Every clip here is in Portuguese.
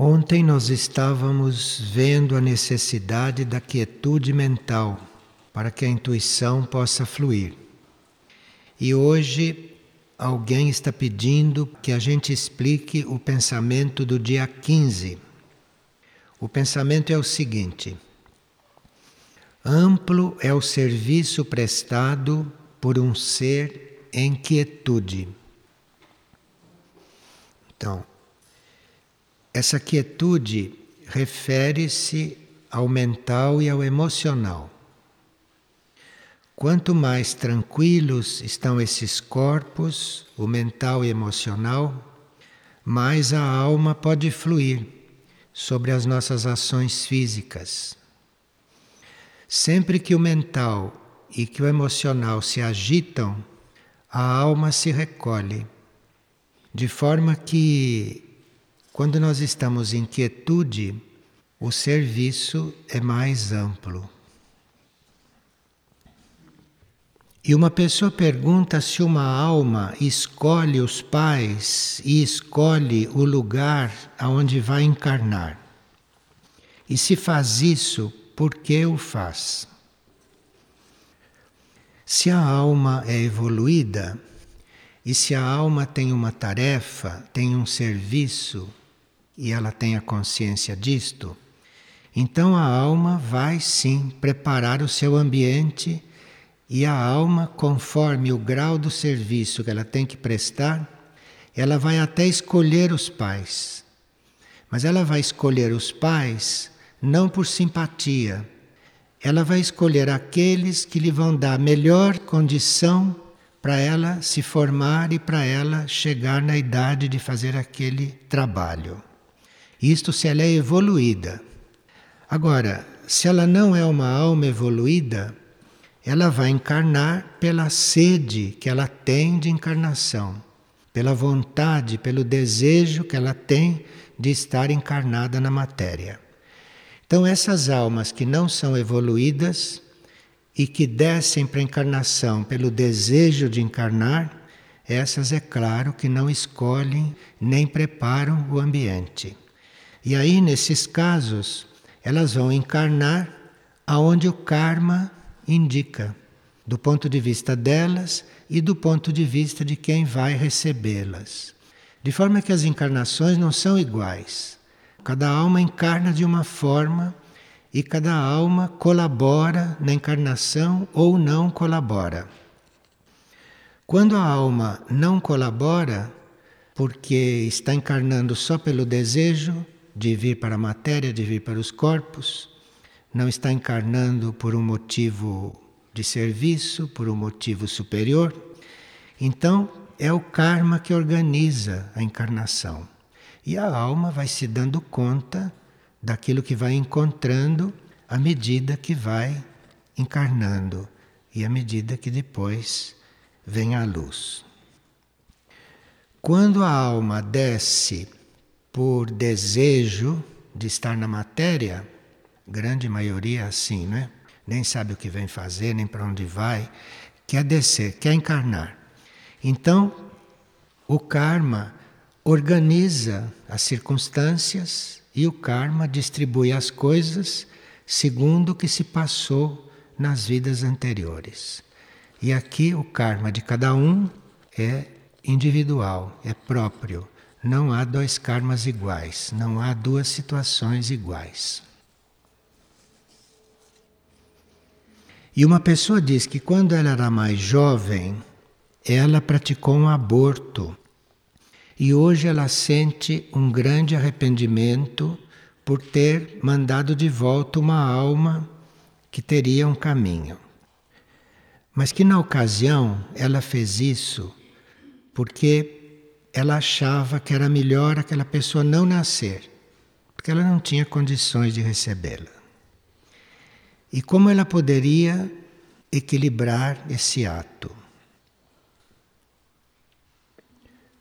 Ontem nós estávamos vendo a necessidade da quietude mental para que a intuição possa fluir. E hoje alguém está pedindo que a gente explique o pensamento do dia 15. O pensamento é o seguinte: amplo é o serviço prestado por um ser em quietude. Então, essa quietude refere-se ao mental e ao emocional. Quanto mais tranquilos estão esses corpos, o mental e emocional, mais a alma pode fluir sobre as nossas ações físicas. Sempre que o mental e que o emocional se agitam, a alma se recolhe, de forma que quando nós estamos em quietude, o serviço é mais amplo. E uma pessoa pergunta se uma alma escolhe os pais e escolhe o lugar aonde vai encarnar. E se faz isso, por que o faz? Se a alma é evoluída e se a alma tem uma tarefa, tem um serviço, e ela tem a consciência disto, então a alma vai sim preparar o seu ambiente e a alma, conforme o grau do serviço que ela tem que prestar, ela vai até escolher os pais. Mas ela vai escolher os pais não por simpatia. Ela vai escolher aqueles que lhe vão dar melhor condição para ela se formar e para ela chegar na idade de fazer aquele trabalho. Isto se ela é evoluída. Agora, se ela não é uma alma evoluída, ela vai encarnar pela sede que ela tem de encarnação, pela vontade, pelo desejo que ela tem de estar encarnada na matéria. Então, essas almas que não são evoluídas e que descem para a encarnação pelo desejo de encarnar, essas, é claro, que não escolhem nem preparam o ambiente. E aí, nesses casos, elas vão encarnar aonde o karma indica, do ponto de vista delas e do ponto de vista de quem vai recebê-las. De forma que as encarnações não são iguais. Cada alma encarna de uma forma e cada alma colabora na encarnação ou não colabora. Quando a alma não colabora, porque está encarnando só pelo desejo, de vir para a matéria, de vir para os corpos, não está encarnando por um motivo de serviço, por um motivo superior. Então, é o karma que organiza a encarnação. E a alma vai se dando conta daquilo que vai encontrando à medida que vai encarnando e à medida que depois vem a luz. Quando a alma desce por desejo de estar na matéria, grande maioria é assim, né? Nem sabe o que vem fazer, nem para onde vai, quer descer, quer encarnar. Então, o karma organiza as circunstâncias e o karma distribui as coisas segundo o que se passou nas vidas anteriores. E aqui o karma de cada um é individual, é próprio. Não há dois karmas iguais, não há duas situações iguais. E uma pessoa diz que quando ela era mais jovem, ela praticou um aborto. E hoje ela sente um grande arrependimento por ter mandado de volta uma alma que teria um caminho. Mas que na ocasião ela fez isso porque ela achava que era melhor aquela pessoa não nascer, porque ela não tinha condições de recebê-la. E como ela poderia equilibrar esse ato?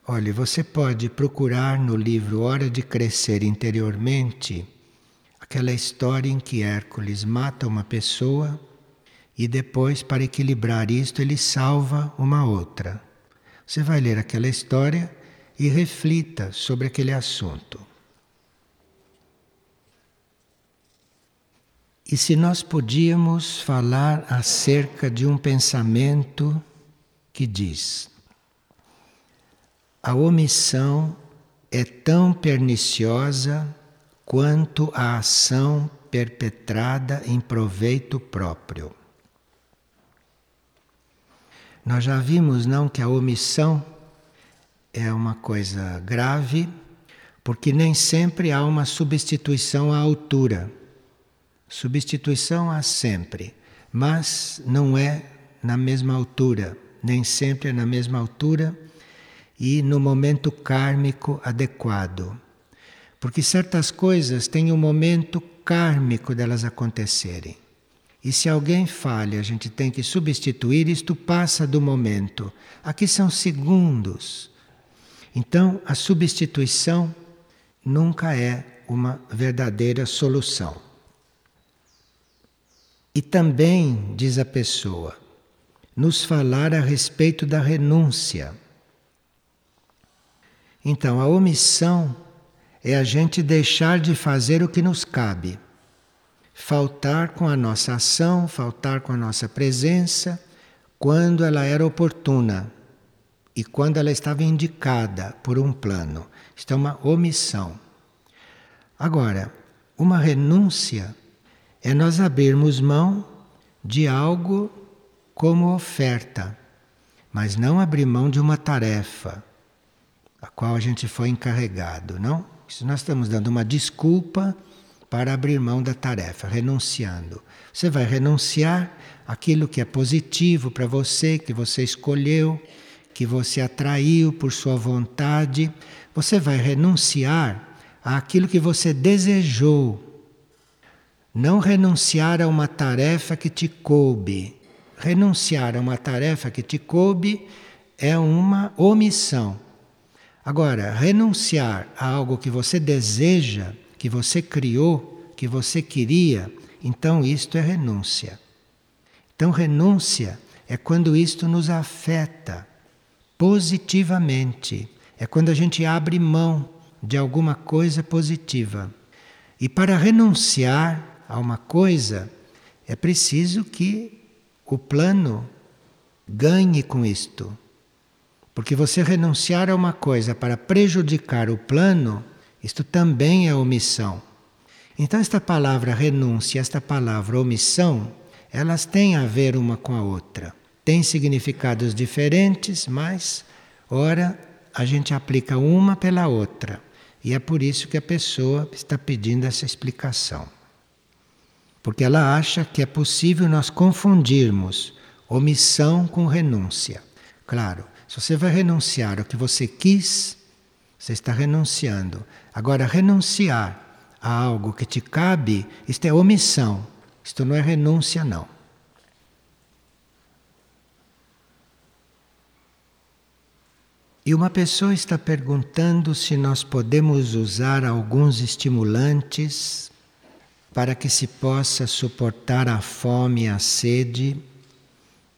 Olhe, você pode procurar no livro Hora de Crescer Interiormente aquela história em que Hércules mata uma pessoa e depois, para equilibrar isto, ele salva uma outra. Você vai ler aquela história e reflita sobre aquele assunto. E se nós podíamos falar acerca de um pensamento que diz: a omissão é tão perniciosa quanto a ação perpetrada em proveito próprio. Nós já vimos não que a omissão é uma coisa grave, porque nem sempre há uma substituição à altura. Substituição há sempre, mas não é na mesma altura, nem sempre é na mesma altura e no momento kármico adequado. Porque certas coisas têm um momento kármico delas acontecerem. E se alguém falha, a gente tem que substituir, isto passa do momento. Aqui são segundos. Então, a substituição nunca é uma verdadeira solução. E também, diz a pessoa, nos falar a respeito da renúncia. Então, a omissão é a gente deixar de fazer o que nos cabe, faltar com a nossa ação, faltar com a nossa presença, quando ela era oportuna e quando ela estava indicada por um plano. Isto é uma omissão. Agora, uma renúncia é nós abrirmos mão de algo como oferta, mas não abrir mão de uma tarefa a qual a gente foi encarregado, não? Isso nós estamos dando uma desculpa para abrir mão da tarefa, renunciando. Você vai renunciar aquilo que é positivo para você, que você escolheu, que você atraiu por sua vontade. Você vai renunciar àquilo que você desejou. Não renunciar a uma tarefa que te coube. Renunciar a uma tarefa que te coube é uma omissão. Agora, renunciar a algo que você deseja, que você criou, que você queria, então isto é renúncia. Então, renúncia é quando isto nos afeta positivamente, é quando a gente abre mão de alguma coisa positiva. E para renunciar a uma coisa, é preciso que o plano ganhe com isto. Porque você renunciar a uma coisa para prejudicar o plano, isto também é omissão. Então, esta palavra renúncia, esta palavra omissão, elas têm a ver uma com a outra. Têm significados diferentes, mas, ora, a gente aplica uma pela outra. E é por isso que a pessoa está pedindo essa explicação. Porque ela acha que é possível nós confundirmos omissão com renúncia. Claro, se você vai renunciar ao que você quis, você está renunciando. Agora, renunciar a algo que te cabe, isto é omissão. Isto não é renúncia, não. E uma pessoa está perguntando se nós podemos usar alguns estimulantes para que se possa suportar a fome e a sede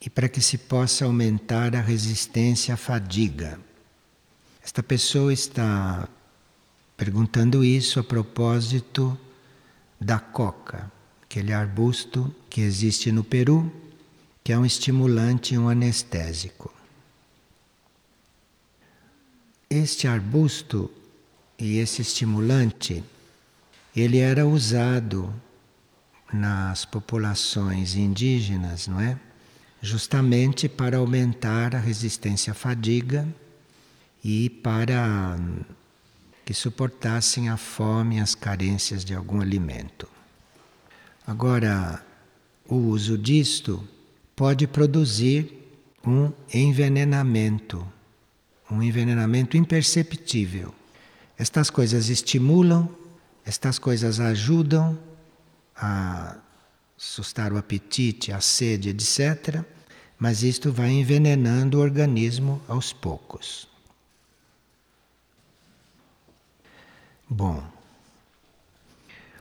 e para que se possa aumentar a resistência à fadiga. Esta pessoa está perguntando isso a propósito da coca, aquele arbusto que existe no Peru, que é um estimulante e um anestésico. Este arbusto e esse estimulante, ele era usado nas populações indígenas, não é? justamente para aumentar a resistência à fadiga e para que suportassem a fome e as carências de algum alimento. Agora, o uso disto pode produzir um envenenamento, um envenenamento imperceptível. Estas coisas estimulam, estas coisas ajudam a sustar o apetite, a sede, etc. Mas isto vai envenenando o organismo aos poucos. Bom,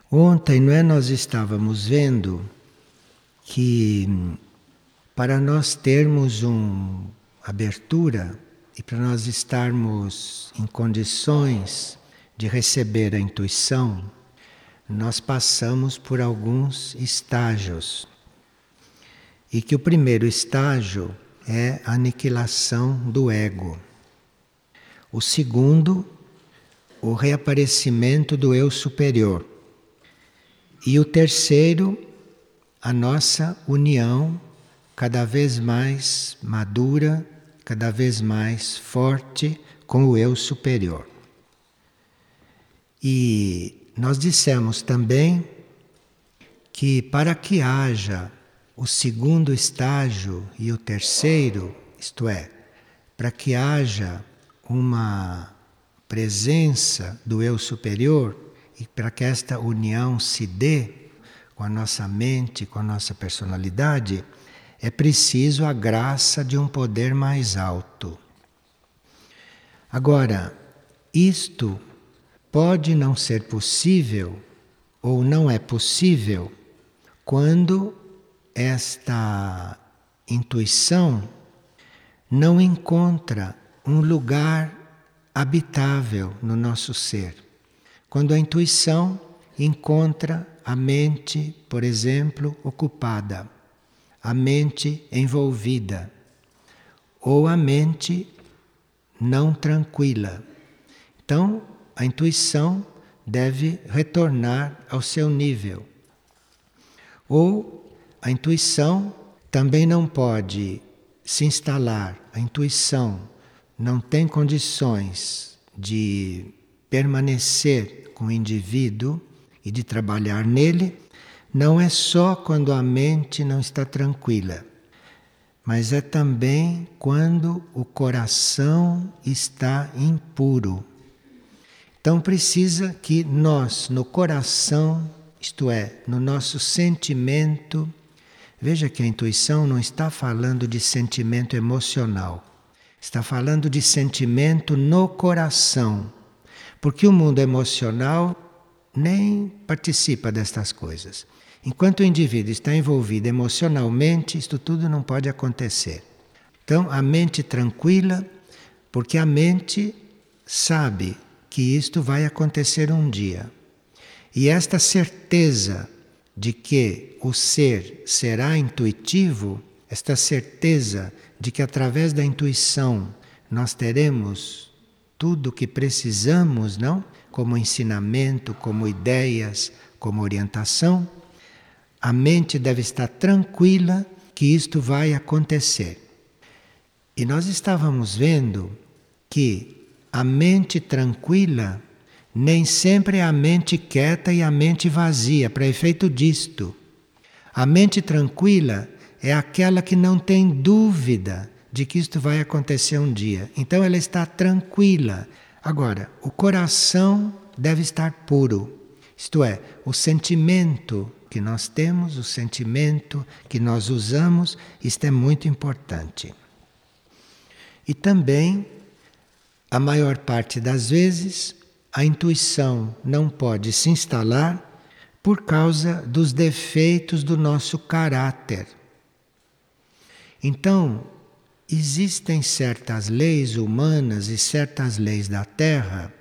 ontem não é, nós estávamos vendo que para nós termos uma abertura e para nós estarmos em condições de receber a intuição, nós passamos por alguns estágios. E que o primeiro estágio é a aniquilação do ego. O segundo, o reaparecimento do eu superior. E o terceiro, a nossa união cada vez mais madura, cada vez mais forte com o eu superior. E nós dissemos também que para que haja o segundo estágio e o terceiro, isto é, para que haja uma presença do eu superior e para que esta união se dê com a nossa mente, com a nossa personalidade, é preciso a graça de um poder mais alto. Agora, isto pode não ser possível ou não é possível quando esta intuição não encontra um lugar habitável no nosso ser. Quando a intuição encontra a mente, por exemplo, ocupada, a mente envolvida, ou a mente não tranquila. Então, a intuição deve retornar ao seu nível. Ou a intuição também não pode se instalar, a intuição não tem condições de permanecer com o indivíduo e de trabalhar nele, não é só quando a mente não está tranquila, mas é também quando o coração está impuro. Então precisa que nós, no coração, isto é, no nosso sentimento, veja que a intuição não está falando de sentimento emocional. Está falando de sentimento no coração. Porque o mundo emocional nem participa destas coisas. Enquanto o indivíduo está envolvido emocionalmente, isto tudo não pode acontecer. Então, a mente tranquila, porque a mente sabe que isto vai acontecer um dia. E esta certeza de que o ser será intuitivo, esta certeza de que através da intuição nós teremos tudo o que precisamos, não? Como ensinamento, como ideias, como orientação, a mente deve estar tranquila que isto vai acontecer. E nós estávamos vendo que a mente tranquila nem sempre é a mente quieta e a mente vazia, para efeito disto. A mente tranquila é aquela que não tem dúvida de que isto vai acontecer um dia. Então ela está tranquila. Agora, o coração deve estar puro. Isto é, o sentimento que nós temos, o sentimento que nós usamos, isto é muito importante. E também, a maior parte das vezes, a intuição não pode se instalar por causa dos defeitos do nosso caráter. Então, existem certas leis humanas e certas leis da Terra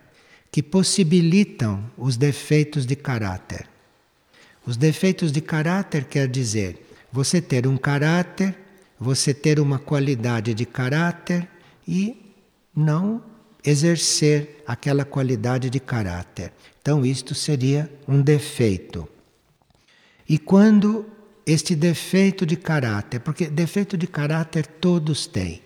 que possibilitam os defeitos de caráter. Os defeitos de caráter quer dizer você ter um caráter, você ter uma qualidade de caráter e não exercer aquela qualidade de caráter. Então, isto seria um defeito. E quando este defeito de caráter, porque defeito de caráter todos têm,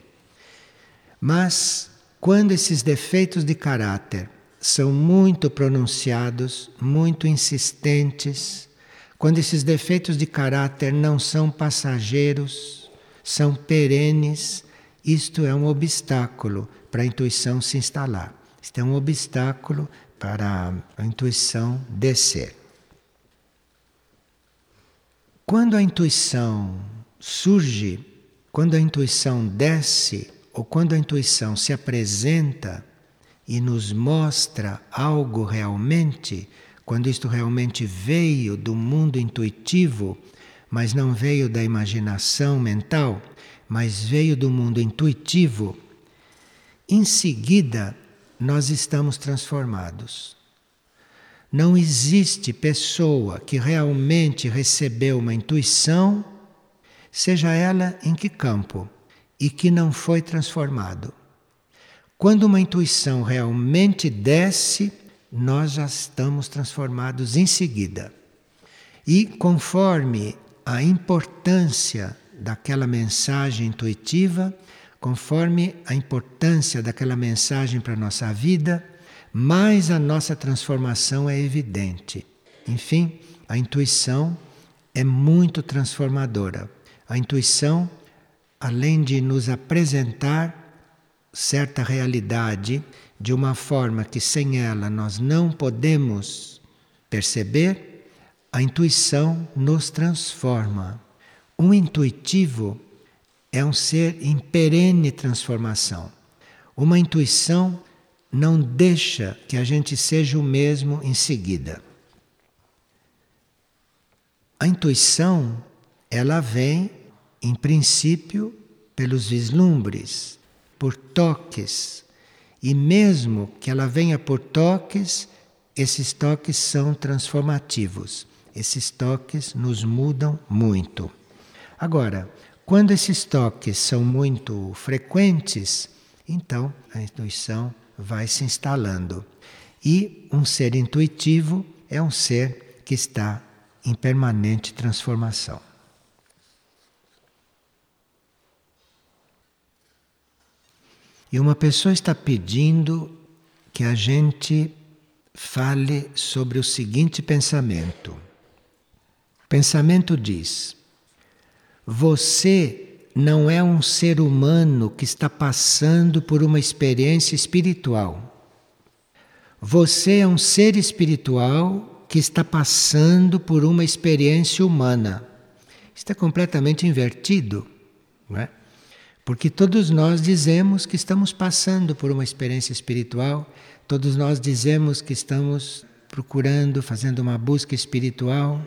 mas quando esses defeitos de caráter são muito pronunciados, muito insistentes, quando esses defeitos de caráter não são passageiros, são perenes, isto é um obstáculo para a intuição se instalar. Isto é um obstáculo para a intuição descer. Quando a intuição surge, quando a intuição desce, ou quando a intuição se apresenta e nos mostra algo realmente, quando isto realmente veio do mundo intuitivo, mas não veio da imaginação mental, mas veio do mundo intuitivo, em seguida nós estamos transformados. não existe pessoa que realmente recebeu uma intuição, seja ela em que campo, e que não foi transformado. Quando uma intuição realmente desce, nós já estamos transformados em seguida. E conforme a importância daquela mensagem intuitiva, conforme a importância daquela mensagem para a nossa vida, mais a nossa transformação é evidente. Enfim, a intuição é muito transformadora. A intuição, além de nos apresentar certa realidade de uma forma que sem ela nós não podemos perceber, a intuição nos transforma. Um intuitivo é um ser em perene transformação. Uma intuição não deixa que a gente seja o mesmo em seguida. A intuição, ela vem, em princípio, pelos vislumbres, por toques. E mesmo que ela venha por toques, esses toques são transformativos. Esses toques nos mudam muito. Agora, quando esses toques são muito frequentes, então a intuição vai se instalando. E um ser intuitivo é um ser que está em permanente transformação. E uma pessoa está pedindo que a gente fale sobre o seguinte pensamento. O pensamento diz: Você não é um ser humano que está passando por uma experiência espiritual. Você é um ser espiritual que está passando por uma experiência humana. Está é completamente invertido, não é? Porque todos nós dizemos que estamos passando por uma experiência espiritual, todos nós dizemos que estamos procurando, fazendo uma busca espiritual.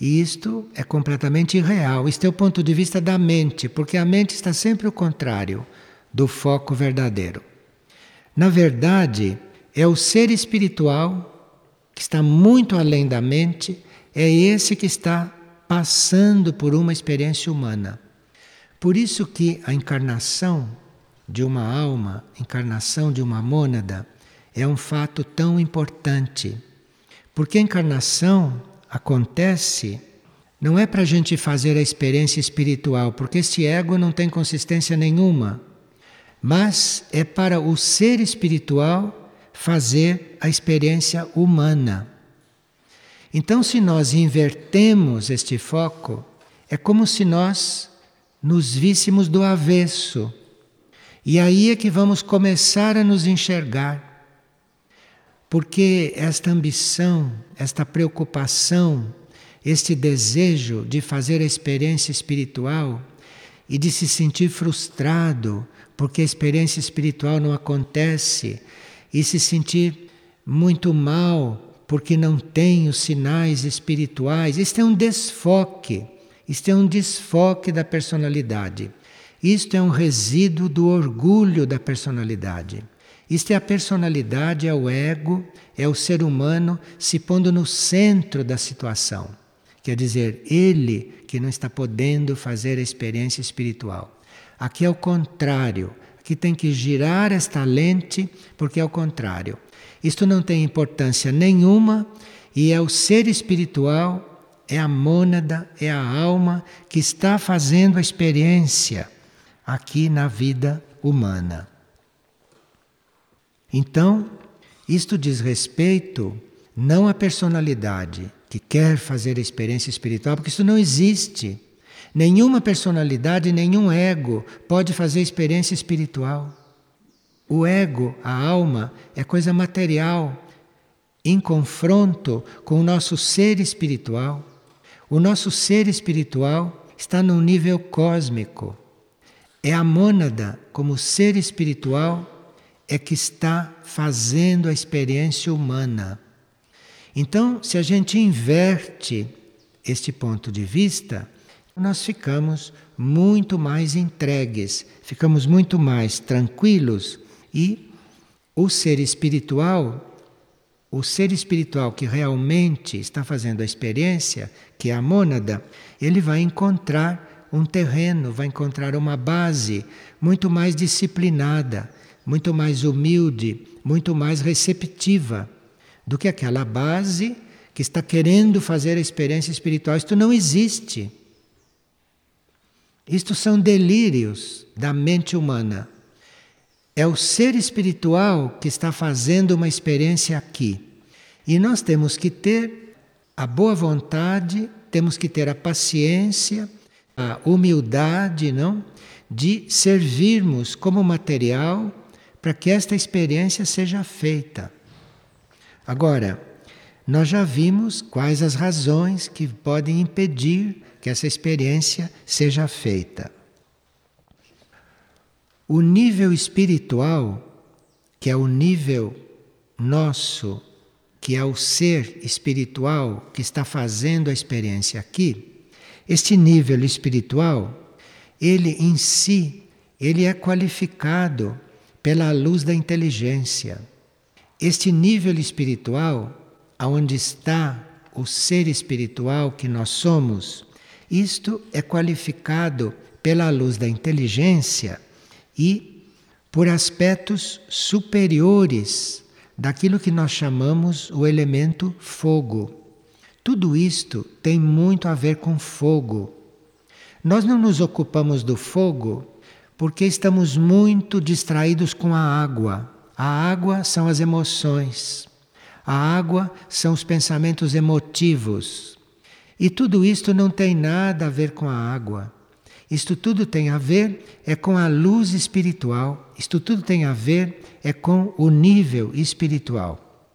E isto é completamente irreal. Isto é o ponto de vista da mente, porque a mente está sempre o contrário do foco verdadeiro. Na verdade, é o ser espiritual que está muito além da mente, é esse que está passando por uma experiência humana. Por isso que a encarnação de uma alma, encarnação de uma mônada, é um fato tão importante. Porque a encarnação acontece não é para a gente fazer a experiência espiritual, porque esse ego não tem consistência nenhuma, mas é para o ser espiritual fazer a experiência humana. Então, se nós invertemos este foco, é como se nós nos víssemos do avesso. E aí é que vamos começar a nos enxergar porque esta ambição, esta preocupação, este desejo de fazer a experiência espiritual e de se sentir frustrado porque a experiência espiritual não acontece e se sentir muito mal porque não tem os sinais espirituais, isto é um desfoque, isto é um desfoque da personalidade. Isto é um resíduo do orgulho da personalidade. Isto é a personalidade, é o ego, é o ser humano se pondo no centro da situação. Quer dizer, ele que não está podendo fazer a experiência espiritual. Aqui é o contrário. Aqui tem que girar esta lente, porque é o contrário. Isto não tem importância nenhuma e é o ser espiritual, é a mônada, é a alma que está fazendo a experiência aqui na vida humana. Então, isto diz respeito não à personalidade que quer fazer a experiência espiritual, porque isso não existe. Nenhuma personalidade, nenhum ego pode fazer experiência espiritual. O ego, a alma, é coisa material, em confronto com o nosso ser espiritual. O nosso ser espiritual está num nível cósmico. É a mônada, como ser espiritual, é que está fazendo a experiência humana. Então, se a gente inverte este ponto de vista, nós ficamos muito mais entregues, ficamos muito mais tranquilos e o ser espiritual o ser espiritual que realmente está fazendo a experiência, que é a mônada, ele vai encontrar um terreno, vai encontrar uma base muito mais disciplinada, muito mais humilde, muito mais receptiva do que aquela base que está querendo fazer a experiência espiritual. Isto não existe. Isto são delírios da mente humana. É o ser espiritual que está fazendo uma experiência aqui. E nós temos que ter a boa vontade, temos que ter a paciência, a humildade, não? De servirmos como material para que esta experiência seja feita. Agora, nós já vimos quais as razões que podem impedir que essa experiência seja feita. O nível espiritual, que é o nível nosso, que é o ser espiritual que está fazendo a experiência aqui, este nível espiritual, ele em si, ele é qualificado pela luz da inteligência. Este nível espiritual, aonde está o ser espiritual que nós somos, isto é qualificado pela luz da inteligência e por aspectos superiores daquilo que nós chamamos o elemento fogo. Tudo isto tem muito a ver com fogo. Nós não nos ocupamos do fogo porque estamos muito distraídos com a água. A água são as emoções. A água são os pensamentos emotivos. E tudo isto não tem nada a ver com a água. Isto tudo tem a ver é com a luz espiritual. Isto tudo tem a ver é com o nível espiritual.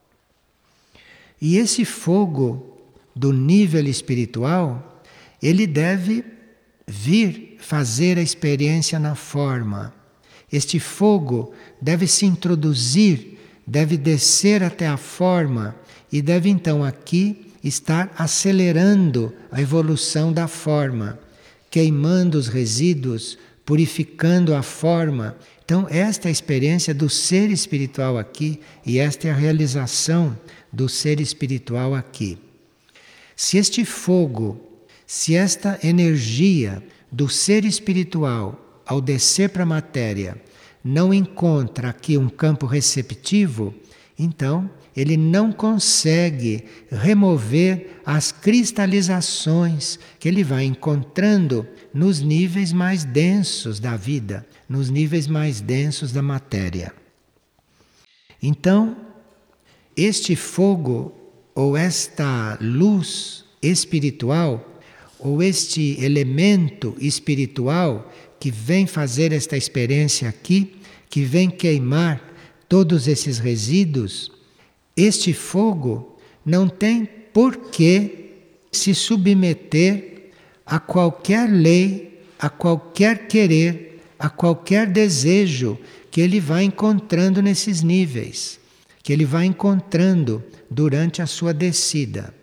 E esse fogo do nível espiritual, ele deve vir fazer a experiência na forma. Este fogo deve se introduzir, deve descer até a forma e deve então aqui estar acelerando a evolução da forma queimando os resíduos, purificando a forma. Então, esta é a experiência do ser espiritual aqui e esta é a realização do ser espiritual aqui. Se este fogo, se esta energia do ser espiritual, ao descer para a matéria, não encontra aqui um campo receptivo, então ele não consegue remover as cristalizações que ele vai encontrando nos níveis mais densos da vida, nos níveis mais densos da matéria. Então, este fogo ou esta luz espiritual ou este elemento espiritual que vem fazer esta experiência aqui, que vem queimar todos esses resíduos, este fogo não tem por que se submeter a qualquer lei, a qualquer querer, a qualquer desejo que ele vai encontrando nesses níveis, que ele vai encontrando durante a sua descida.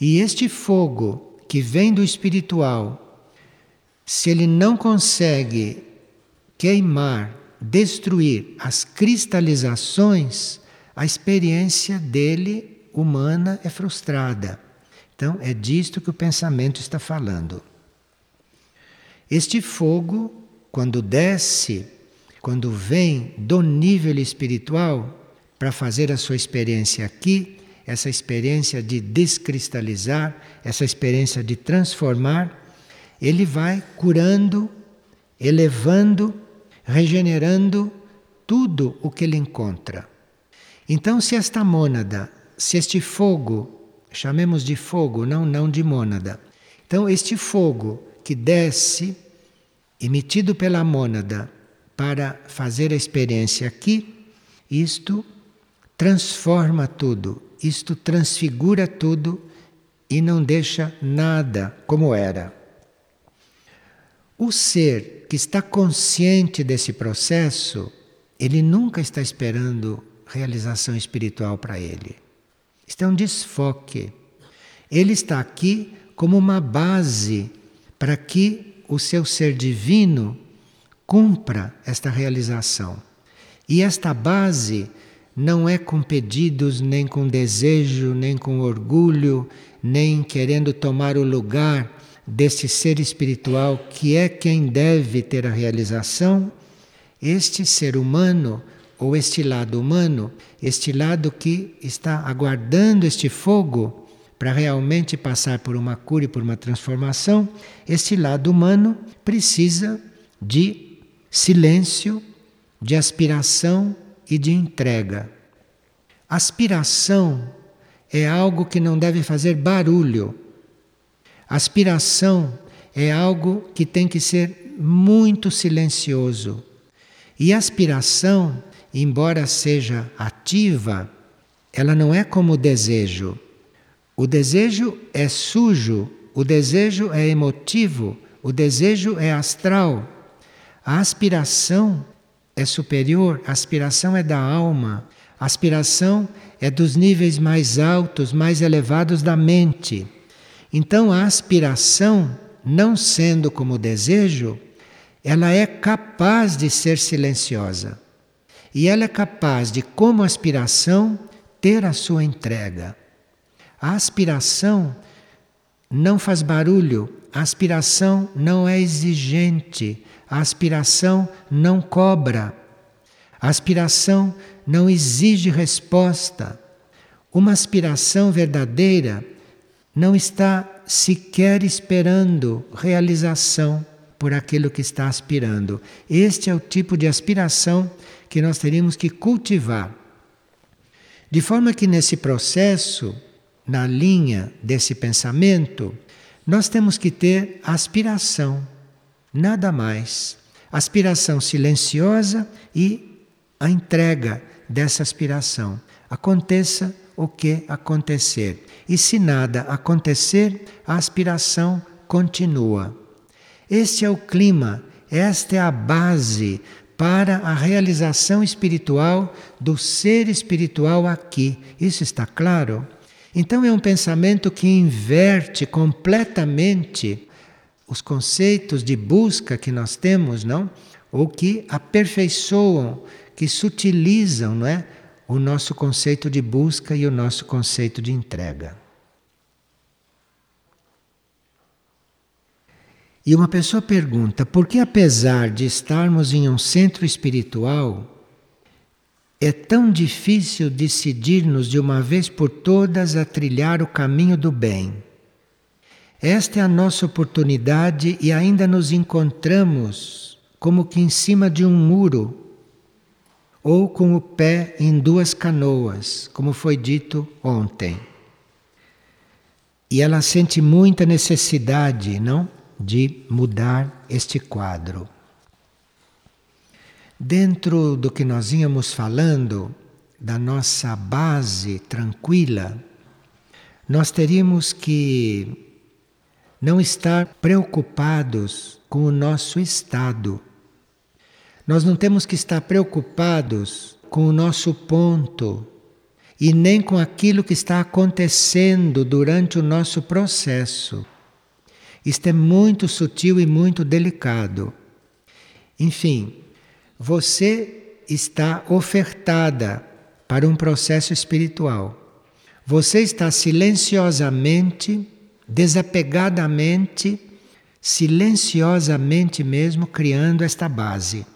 E este fogo que vem do espiritual, se ele não consegue queimar, destruir as cristalizações, a experiência dele humana é frustrada. Então, é disto que o pensamento está falando. Este fogo, quando desce, quando vem do nível espiritual para fazer a sua experiência aqui, essa experiência de descristalizar, essa experiência de transformar, ele vai curando, elevando, regenerando tudo o que ele encontra. Então, se esta mônada, se este fogo, chamemos de fogo, não, não de mônada. Então, este fogo que desce, emitido pela mônada, para fazer a experiência aqui, isto transforma tudo, isto transfigura tudo e não deixa nada como era. O ser que está consciente desse processo, ele nunca está esperando realização espiritual para ele. Isto é um desfoque. Ele está aqui como uma base para que o seu ser divino cumpra esta realização. E esta base não é com pedidos, nem com desejo, nem com orgulho, nem querendo tomar o lugar deste ser espiritual que é quem deve ter a realização. Este ser humano, ou este lado humano, este lado que está aguardando este fogo para realmente passar por uma cura e por uma transformação, este lado humano precisa de silêncio, de aspiração e de entrega. Aspiração é algo que não deve fazer barulho. Aspiração é algo que tem que ser muito silencioso. E aspiração, embora seja ativa, ela não é como o desejo. O desejo é sujo, o desejo é emotivo, o desejo é astral. A aspiração é superior, a aspiração é da alma, a aspiração é dos níveis mais altos, mais elevados da mente. Então a aspiração, não sendo como desejo, ela é capaz de ser silenciosa. E ela é capaz de, como aspiração, ter a sua entrega. A aspiração não faz barulho, a aspiração não é exigente, a aspiração não cobra, a aspiração não exige resposta. Uma aspiração verdadeira não está sequer esperando realização por aquilo que está aspirando. Este é o tipo de aspiração que nós teríamos que cultivar. De forma que nesse processo, na linha desse pensamento, nós temos que ter aspiração, nada mais. Aspiração silenciosa e a entrega dessa aspiração. Aconteça o que acontecer. E se nada acontecer, a aspiração continua. Este é o clima, esta é a base para a realização espiritual do ser espiritual aqui. Isso está claro? Então é um pensamento que inverte completamente os conceitos de busca que nós temos, não? Ou que aperfeiçoam, que sutilizam, não é? O nosso conceito de busca e o nosso conceito de entrega. E uma pessoa pergunta: por que, apesar de estarmos em um centro espiritual, é tão difícil decidir-nos de uma vez por todas a trilhar o caminho do bem? Esta é a nossa oportunidade e ainda nos encontramos como que em cima de um muro ou com o pé em duas canoas, como foi dito ontem. E ela sente muita necessidade, não, de mudar este quadro. Dentro do que nós íamos falando, da nossa base tranquila, nós teríamos que não estar preocupados com o nosso estado. Nós não temos que estar preocupados com o nosso ponto e nem com aquilo que está acontecendo durante o nosso processo. Isto é muito sutil e muito delicado. Enfim, você está ofertada para um processo espiritual. Você está silenciosamente desapegadamente, silenciosamente mesmo, criando esta base.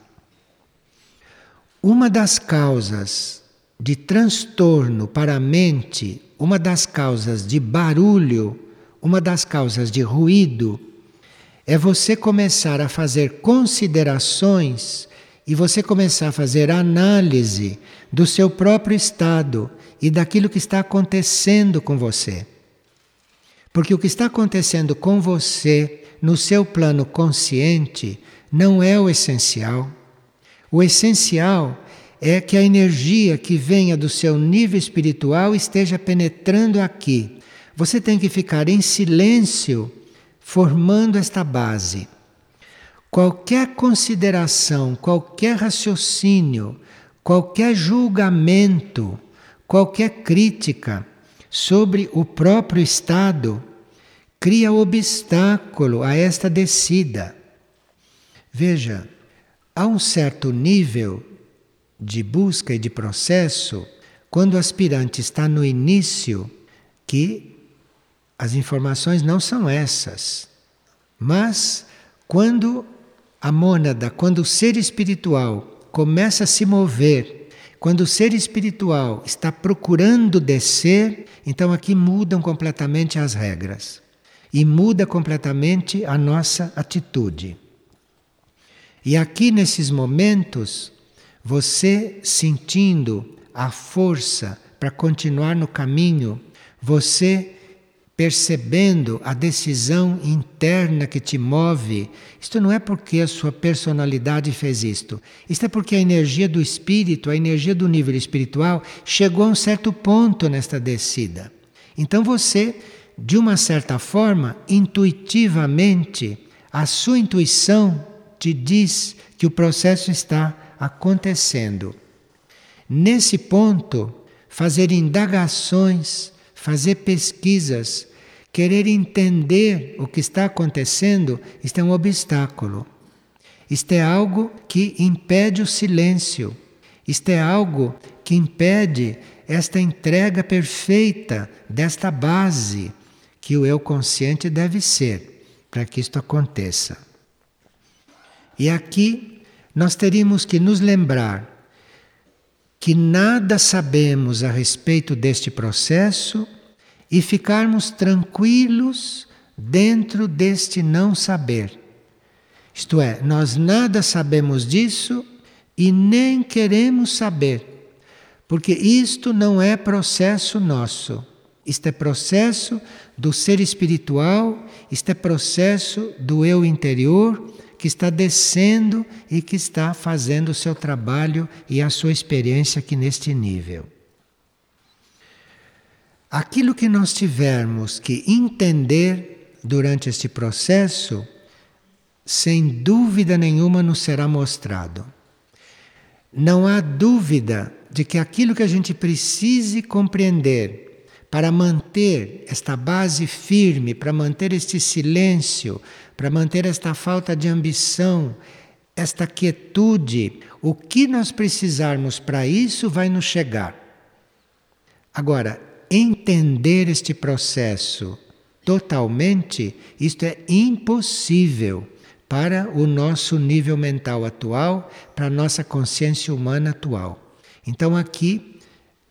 Uma das causas de transtorno para a mente, uma das causas de barulho, uma das causas de ruído, é você começar a fazer considerações e você começar a fazer análise do seu próprio estado e daquilo que está acontecendo com você. Porque o que está acontecendo com você no seu plano consciente não é o essencial. O essencial é que a energia que venha do seu nível espiritual esteja penetrando aqui. Você tem que ficar em silêncio, formando esta base. Qualquer consideração, qualquer raciocínio, qualquer julgamento, qualquer crítica sobre o próprio estado cria obstáculo a esta descida. Veja, a um certo nível de busca e de processo, quando o aspirante está no início, que as informações não são essas. Mas quando a mônada, quando o ser espiritual começa a se mover, quando o ser espiritual está procurando descer, então aqui mudam completamente as regras e muda completamente a nossa atitude. E aqui nesses momentos, você sentindo a força para continuar no caminho, você percebendo a decisão interna que te move, isto não é porque a sua personalidade fez isto. Isto é porque a energia do espírito, a energia do nível espiritual, chegou a um certo ponto nesta descida. Então você, de uma certa forma, intuitivamente, a sua intuição te diz que o processo está acontecendo. Nesse ponto, fazer indagações, fazer pesquisas, querer entender o que está acontecendo, isto é um obstáculo. Isto é algo que impede o silêncio. Isto é algo que impede esta entrega perfeita desta base que o eu consciente deve ser para que isto aconteça. E aqui nós teríamos que nos lembrar que nada sabemos a respeito deste processo e ficarmos tranquilos dentro deste não saber. Isto é, nós nada sabemos disso e nem queremos saber, porque isto não é processo nosso. Isto é processo do ser espiritual, isto é processo do eu interior que está descendo e que está fazendo o seu trabalho e a sua experiência aqui neste nível. Aquilo que nós tivermos que entender durante este processo, sem dúvida nenhuma nos será mostrado. Não há dúvida de que aquilo que a gente precise compreender para manter esta base firme, para manter este silêncio, para manter esta falta de ambição, esta quietude, o que nós precisarmos para isso vai nos chegar. Agora, entender este processo totalmente, isto é impossível para o nosso nível mental atual, para a nossa consciência humana atual. Então aqui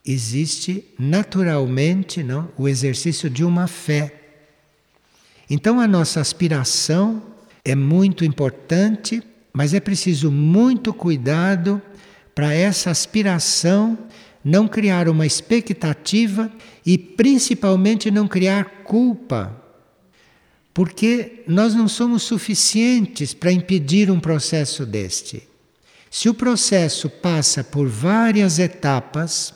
existe naturalmente não, o exercício de uma fé. Então a nossa aspiração é muito importante, mas é preciso muito cuidado para essa aspiração não criar uma expectativa e principalmente não criar culpa. Porque nós não somos suficientes para impedir um processo deste. Se o processo passa por várias etapas,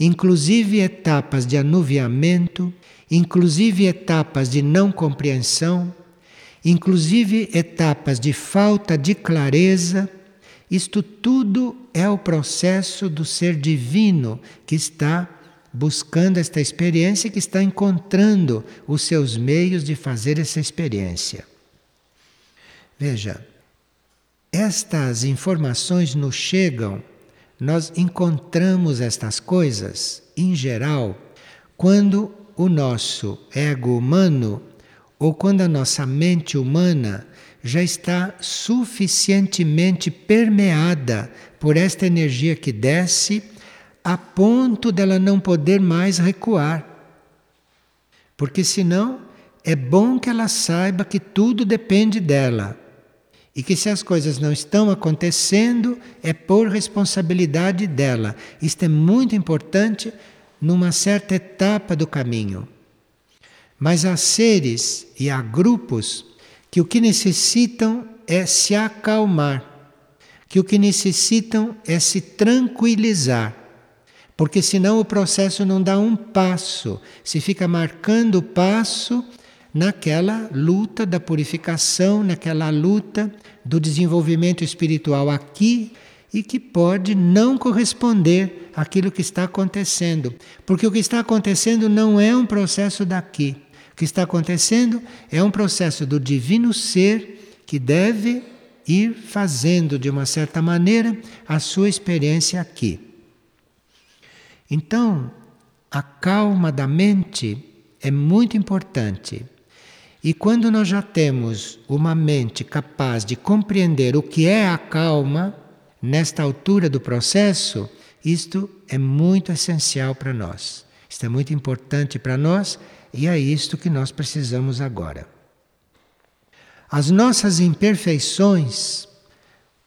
inclusive etapas de anuviamento, inclusive etapas de não compreensão, inclusive etapas de falta de clareza, isto tudo é o processo do ser divino que está buscando esta experiência, que está encontrando os seus meios de fazer essa experiência. Veja, estas informações nos chegam, nós encontramos estas coisas, em geral, quando o nosso ego humano ou quando a nossa mente humana já está suficientemente permeada por esta energia que desce, a ponto dela não poder mais recuar. Porque senão é bom que ela saiba que tudo depende dela. E que se as coisas não estão acontecendo, é por responsabilidade dela. Isto é muito importante numa certa etapa do caminho. Mas há seres e há grupos que o que necessitam é se acalmar, que o que necessitam é se tranquilizar. Porque senão o processo não dá um passo, se fica marcando o passo naquela luta da purificação, naquela luta do desenvolvimento espiritual aqui e que pode não corresponder àquilo que está acontecendo. Porque o que está acontecendo não é um processo daqui. O que está acontecendo é um processo do divino ser que deve ir fazendo de uma certa maneira a sua experiência aqui. Então, a calma da mente é muito importante. E quando nós já temos uma mente capaz de compreender o que é a calma, nesta altura do processo, isto é muito essencial para nós. Isto é muito importante para nós e é isto que nós precisamos agora. As nossas imperfeições,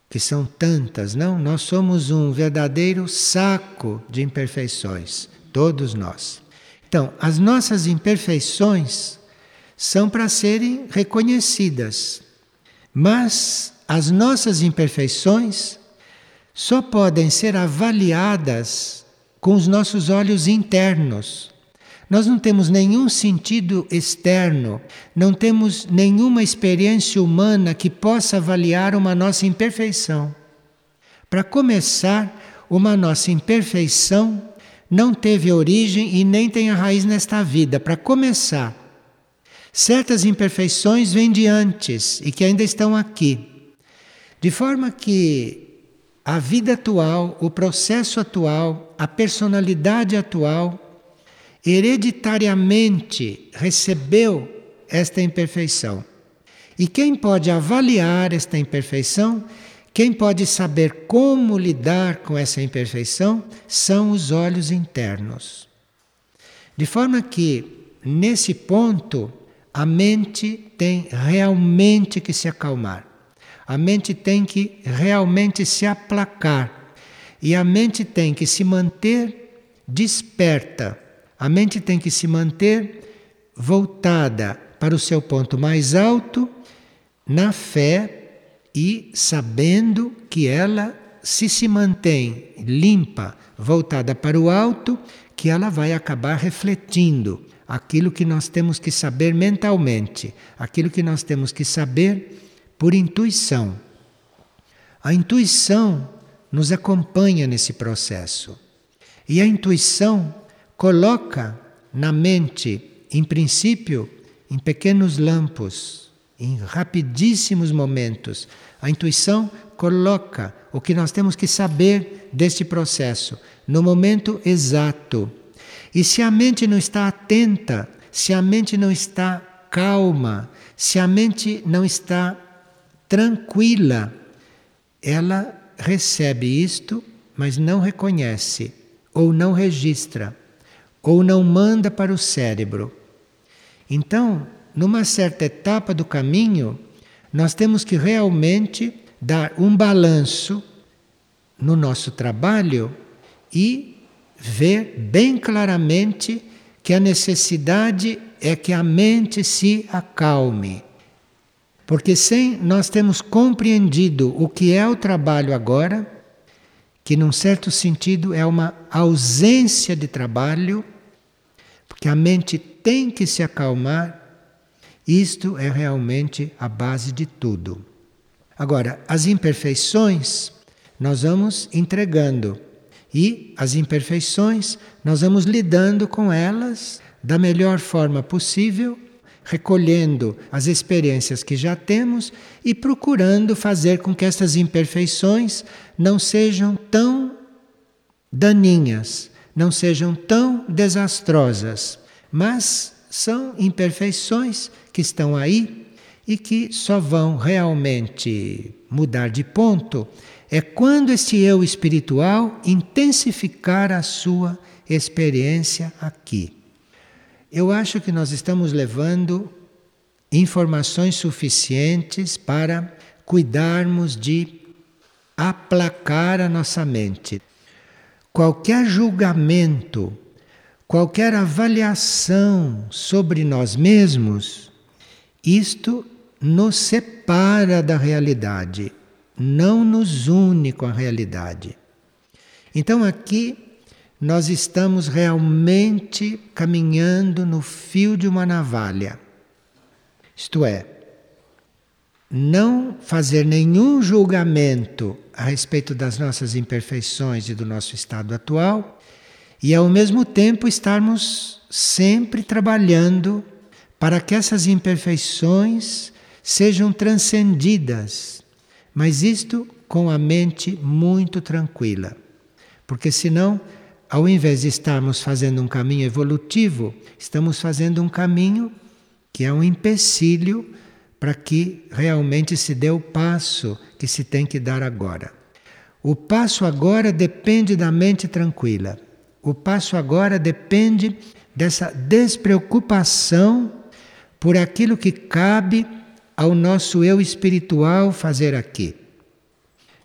que são tantas, não? Nós somos um verdadeiro saco de imperfeições, todos nós. Então, as nossas imperfeições são para serem reconhecidas, mas as nossas imperfeições só podem ser avaliadas com os nossos olhos internos. Nós não temos nenhum sentido externo, não temos nenhuma experiência humana que possa avaliar uma nossa imperfeição. Para começar, uma nossa imperfeição não teve origem e nem tem a raiz nesta vida. Para começar, certas imperfeições vêm de antes e que ainda estão aqui. De forma que a vida atual, o processo atual, a personalidade atual, hereditariamente recebeu esta imperfeição. E quem pode avaliar esta imperfeição, quem pode saber como lidar com essa imperfeição, são os olhos internos. De forma que, nesse ponto, a mente tem realmente que se acalmar. A mente tem que realmente se aplacar e a mente tem que se manter desperta. A mente tem que se manter voltada para o seu ponto mais alto, na fé e sabendo que ela, se se mantém limpa, voltada para o alto, que ela vai acabar refletindo aquilo que nós temos que saber mentalmente, aquilo que nós temos que saber por intuição. A intuição nos acompanha nesse processo. E a intuição coloca na mente, em princípio, em pequenos lampos, em rapidíssimos momentos. A intuição coloca o que nós temos que saber deste processo no momento exato. E se a mente não está atenta, se a mente não está calma, se a mente não está tranquila. Ela recebe isto, mas não reconhece, ou não registra, ou não manda para o cérebro. Então, numa certa etapa do caminho, nós temos que realmente dar um balanço no nosso trabalho e ver bem claramente que a necessidade é que a mente se acalme. Porque sem nós termos compreendido o que é o trabalho agora, que num certo sentido é uma ausência de trabalho, porque a mente tem que se acalmar, isto é realmente a base de tudo. Agora, as imperfeições nós vamos entregando. E as imperfeições nós vamos lidando com elas da melhor forma possível recolhendo as experiências que já temos e procurando fazer com que essas imperfeições não sejam tão daninhas, não sejam tão desastrosas, mas são imperfeições que estão aí e que só vão realmente mudar de ponto é quando esse eu espiritual intensificar a sua experiência aqui. Eu acho que nós estamos levando informações suficientes para cuidarmos de aplacar a nossa mente. Qualquer julgamento, qualquer avaliação sobre nós mesmos, isto nos separa da realidade, não nos une com a realidade. Então aqui nós estamos realmente caminhando no fio de uma navalha. Isto é, não fazer nenhum julgamento a respeito das nossas imperfeições e do nosso estado atual, e ao mesmo tempo estarmos sempre trabalhando para que essas imperfeições sejam transcendidas, Mas isto com a mente muito tranquila. Porque senão, ao invés de estarmos fazendo um caminho evolutivo, estamos fazendo um caminho que é um empecilho para que realmente se dê o passo que se tem que dar agora. O passo agora depende da mente tranquila. O passo agora depende dessa despreocupação por aquilo que cabe ao nosso eu espiritual fazer aqui.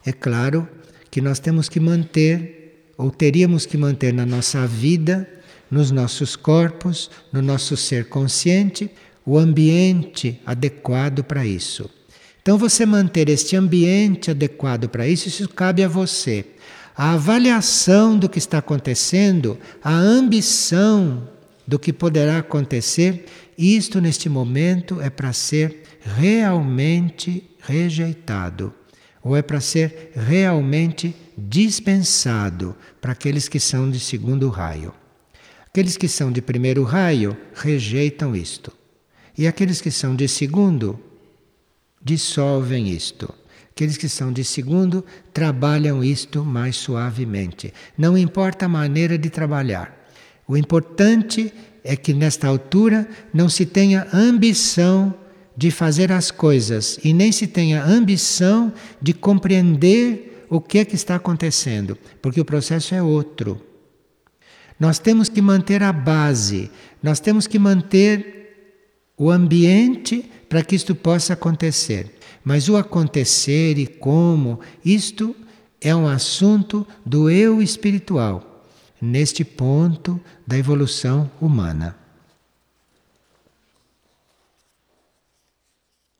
É claro que nós temos que manter, ou teríamos que manter na nossa vida, nos nossos corpos, no nosso ser consciente, o ambiente adequado para isso. Então, você manter este ambiente adequado para isso, isso cabe a você. A avaliação do que está acontecendo, a ambição do que poderá acontecer, isto neste momento é para ser realmente rejeitado, ou é para ser realmente dispensado para aqueles que são de segundo raio. Aqueles que são de primeiro raio rejeitam isto. E aqueles que são de segundo dissolvem isto. Aqueles que são de segundo trabalham isto mais suavemente. Não importa a maneira de trabalhar. O importante é que nesta altura não se tenha ambição de fazer as coisas e nem se tenha ambição de compreender o que é que está acontecendo, porque o processo é outro. Nós temos que manter a base, nós temos que manter o ambiente para que isto possa acontecer. Mas o acontecer e como, isto é um assunto do eu espiritual, neste ponto da evolução humana.